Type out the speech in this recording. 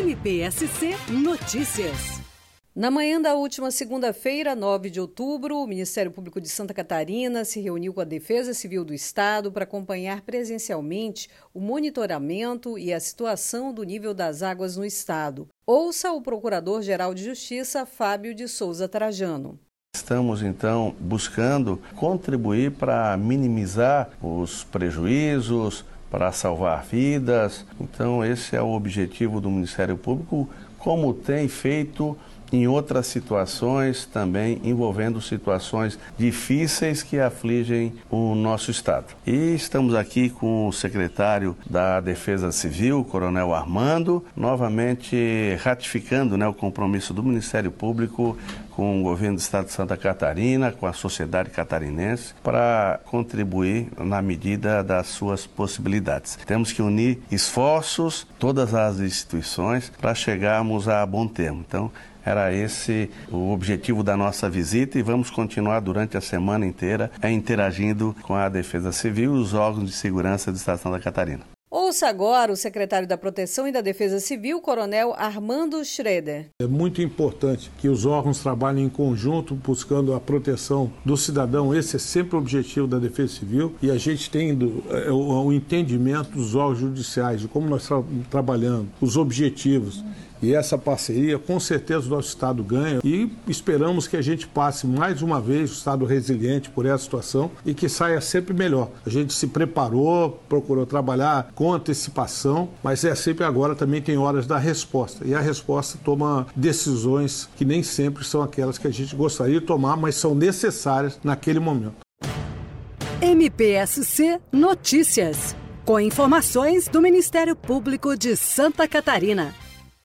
MPSC Notícias. Na manhã da última segunda-feira, 9 de outubro, o Ministério Público de Santa Catarina se reuniu com a Defesa Civil do Estado para acompanhar presencialmente o monitoramento e a situação do nível das águas no Estado. Ouça o Procurador-Geral de Justiça, Fábio de Souza Trajano. Estamos então buscando contribuir para minimizar os prejuízos, para salvar vidas. Então, esse é o objetivo do Ministério Público, como tem feito em outras situações também envolvendo situações difíceis que afligem o nosso Estado. E estamos aqui com o secretário da Defesa Civil, Coronel Armando, novamente ratificando né, o compromisso do Ministério Público com o governo do Estado de Santa Catarina, com a sociedade catarinense, para contribuir na medida das suas possibilidades. Temos que unir esforços, todas as instituições, para chegarmos a bom termo. Então, era esse o objetivo da nossa visita e vamos continuar durante a semana inteira interagindo com a Defesa Civil e os órgãos de segurança do Estado de Santa Catarina. Ouça agora o secretário da Proteção e da Defesa Civil, Coronel Armando Schroeder. É muito importante que os órgãos trabalhem em conjunto buscando a proteção do cidadão. Esse é sempre o objetivo da Defesa Civil e a gente tendo é, o entendimento dos órgãos judiciais de como nós estamos trabalhando, os objetivos e essa parceria, com certeza, o nosso Estado ganha e esperamos que a gente passe mais uma vez o Estado resiliente por essa situação e que saia sempre melhor. A gente se preparou, procurou trabalhar com antecipação, mas é sempre agora também tem horas da resposta. E a resposta toma decisões que nem sempre são aquelas que a gente gostaria de tomar, mas são necessárias naquele momento. MPSC Notícias. Com informações do Ministério Público de Santa Catarina.